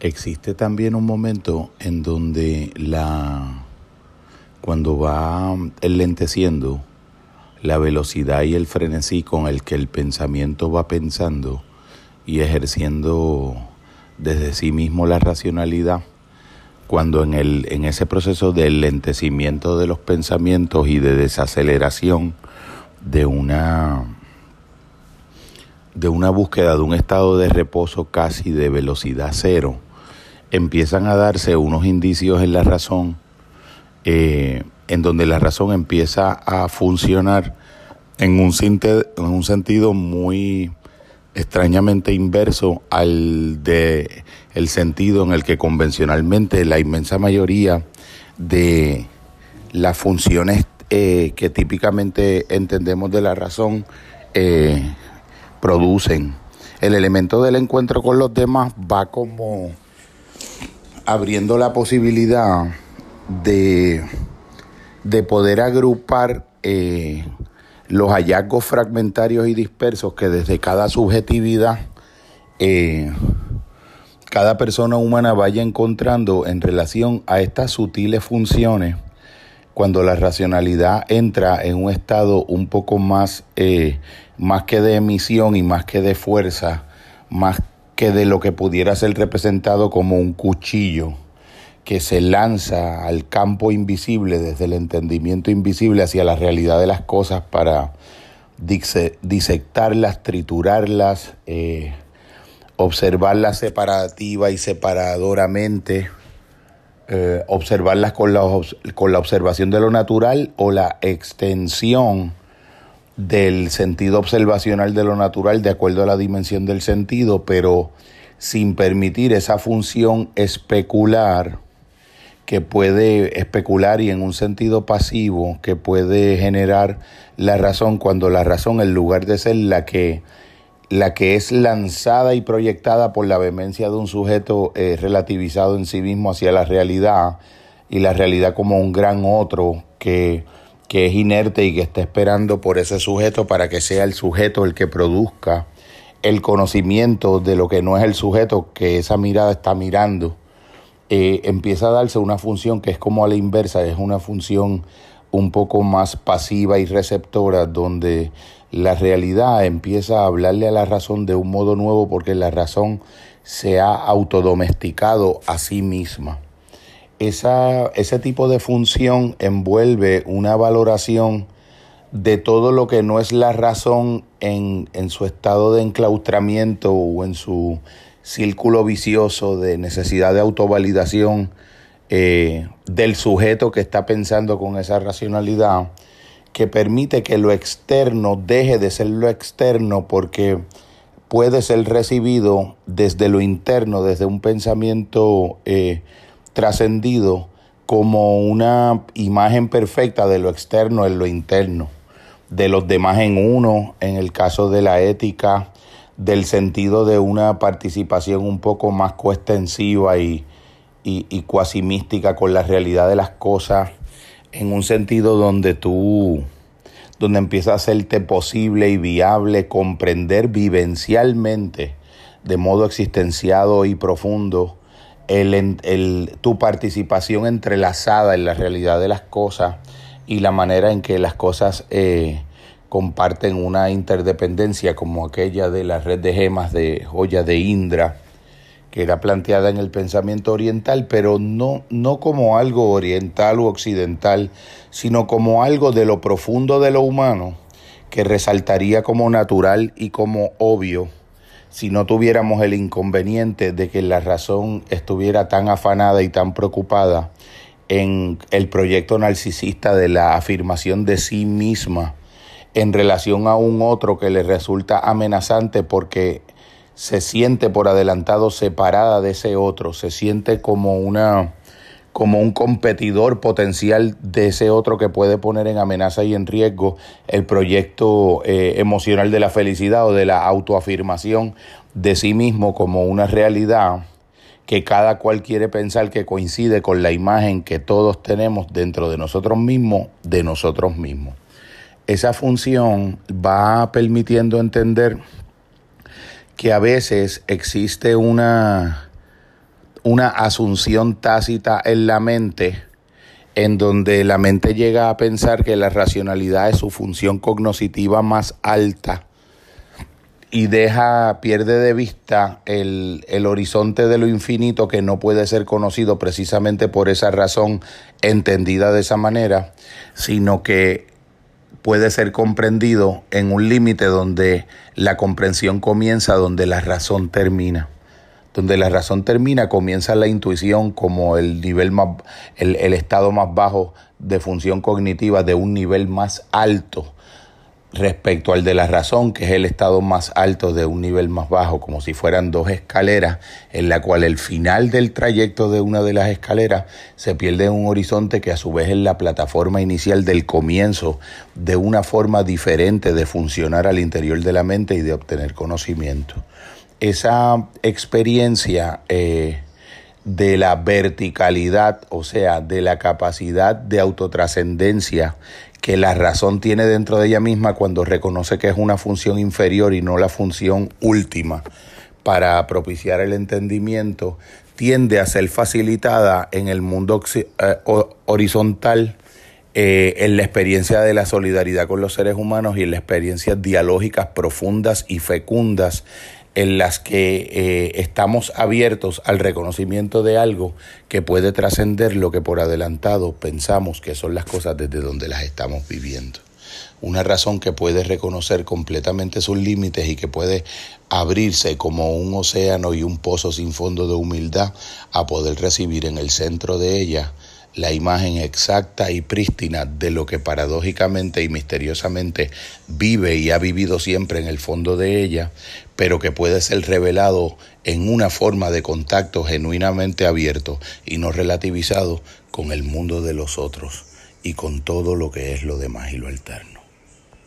existe también un momento en donde la cuando va enlenteciendo la velocidad y el frenesí con el que el pensamiento va pensando y ejerciendo desde sí mismo la racionalidad, cuando en, el, en ese proceso de lentecimiento de los pensamientos y de desaceleración de una, de una búsqueda de un estado de reposo casi de velocidad cero, empiezan a darse unos indicios en la razón, eh, en donde la razón empieza a funcionar en un, en un sentido muy extrañamente inverso al de el sentido en el que convencionalmente la inmensa mayoría de las funciones eh, que típicamente entendemos de la razón eh, producen. El elemento del encuentro con los demás va como abriendo la posibilidad de, de poder agrupar eh, los hallazgos fragmentarios y dispersos que desde cada subjetividad eh, cada persona humana vaya encontrando en relación a estas sutiles funciones cuando la racionalidad entra en un estado un poco más, eh, más que de emisión y más que de fuerza, más que de lo que pudiera ser representado como un cuchillo que se lanza al campo invisible desde el entendimiento invisible hacia la realidad de las cosas para disectarlas, triturarlas, eh, observarlas separativa y separadoramente, eh, observarlas con la, con la observación de lo natural o la extensión del sentido observacional de lo natural de acuerdo a la dimensión del sentido, pero sin permitir esa función especular que puede especular y en un sentido pasivo que puede generar la razón cuando la razón en lugar de ser la que la que es lanzada y proyectada por la vehemencia de un sujeto eh, relativizado en sí mismo hacia la realidad y la realidad como un gran otro que, que es inerte y que está esperando por ese sujeto para que sea el sujeto el que produzca el conocimiento de lo que no es el sujeto que esa mirada está mirando eh, empieza a darse una función que es como a la inversa, es una función un poco más pasiva y receptora, donde la realidad empieza a hablarle a la razón de un modo nuevo porque la razón se ha autodomesticado a sí misma. Esa, ese tipo de función envuelve una valoración de todo lo que no es la razón en, en su estado de enclaustramiento o en su círculo vicioso de necesidad de autovalidación eh, del sujeto que está pensando con esa racionalidad, que permite que lo externo deje de ser lo externo porque puede ser recibido desde lo interno, desde un pensamiento eh, trascendido, como una imagen perfecta de lo externo en lo interno, de los demás en uno, en el caso de la ética, del sentido de una participación un poco más coextensiva y, y, y cuasi mística con la realidad de las cosas, en un sentido donde tú, donde empieza a hacerte posible y viable comprender vivencialmente, de modo existenciado y profundo, el, el, tu participación entrelazada en la realidad de las cosas y la manera en que las cosas eh, comparten una interdependencia como aquella de la red de gemas de joya de Indra, que era planteada en el pensamiento oriental, pero no, no como algo oriental u occidental, sino como algo de lo profundo de lo humano, que resaltaría como natural y como obvio si no tuviéramos el inconveniente de que la razón estuviera tan afanada y tan preocupada en el proyecto narcisista de la afirmación de sí misma en relación a un otro que le resulta amenazante porque se siente por adelantado separada de ese otro, se siente como una como un competidor potencial de ese otro que puede poner en amenaza y en riesgo el proyecto eh, emocional de la felicidad o de la autoafirmación de sí mismo como una realidad que cada cual quiere pensar que coincide con la imagen que todos tenemos dentro de nosotros mismos, de nosotros mismos. Esa función va permitiendo entender que a veces existe una una asunción tácita en la mente en donde la mente llega a pensar que la racionalidad es su función cognoscitiva más alta y deja, pierde de vista el, el, horizonte de lo infinito que no puede ser conocido precisamente por esa razón entendida de esa manera, sino que puede ser comprendido en un límite donde la comprensión comienza, donde la razón termina donde la razón termina, comienza la intuición como el nivel más, el, estado más bajo de función cognitiva de un nivel más alto respecto al de la razón, que es el estado más alto de un nivel más bajo, como si fueran dos escaleras, en la cual el final del trayecto de una de las escaleras se pierde en un horizonte que a su vez es la plataforma inicial del comienzo de una forma diferente de funcionar al interior de la mente y de obtener conocimiento esa experiencia eh, de la verticalidad, o sea, de la capacidad de autotrascendencia que la razón tiene dentro de ella misma cuando reconoce que es una función inferior y no la función última para propiciar el entendimiento, tiende a ser facilitada en el mundo eh, horizontal, eh, en la experiencia de la solidaridad con los seres humanos y en las experiencias dialógicas profundas y fecundas en las que eh, estamos abiertos al reconocimiento de algo que puede trascender lo que por adelantado pensamos que son las cosas desde donde las estamos viviendo. Una razón que puede reconocer completamente sus límites y que puede abrirse como un océano y un pozo sin fondo de humildad a poder recibir en el centro de ella la imagen exacta y prístina de lo que paradójicamente y misteriosamente vive y ha vivido siempre en el fondo de ella, pero que puede ser revelado en una forma de contacto genuinamente abierto y no relativizado con el mundo de los otros y con todo lo que es lo demás y lo alterno.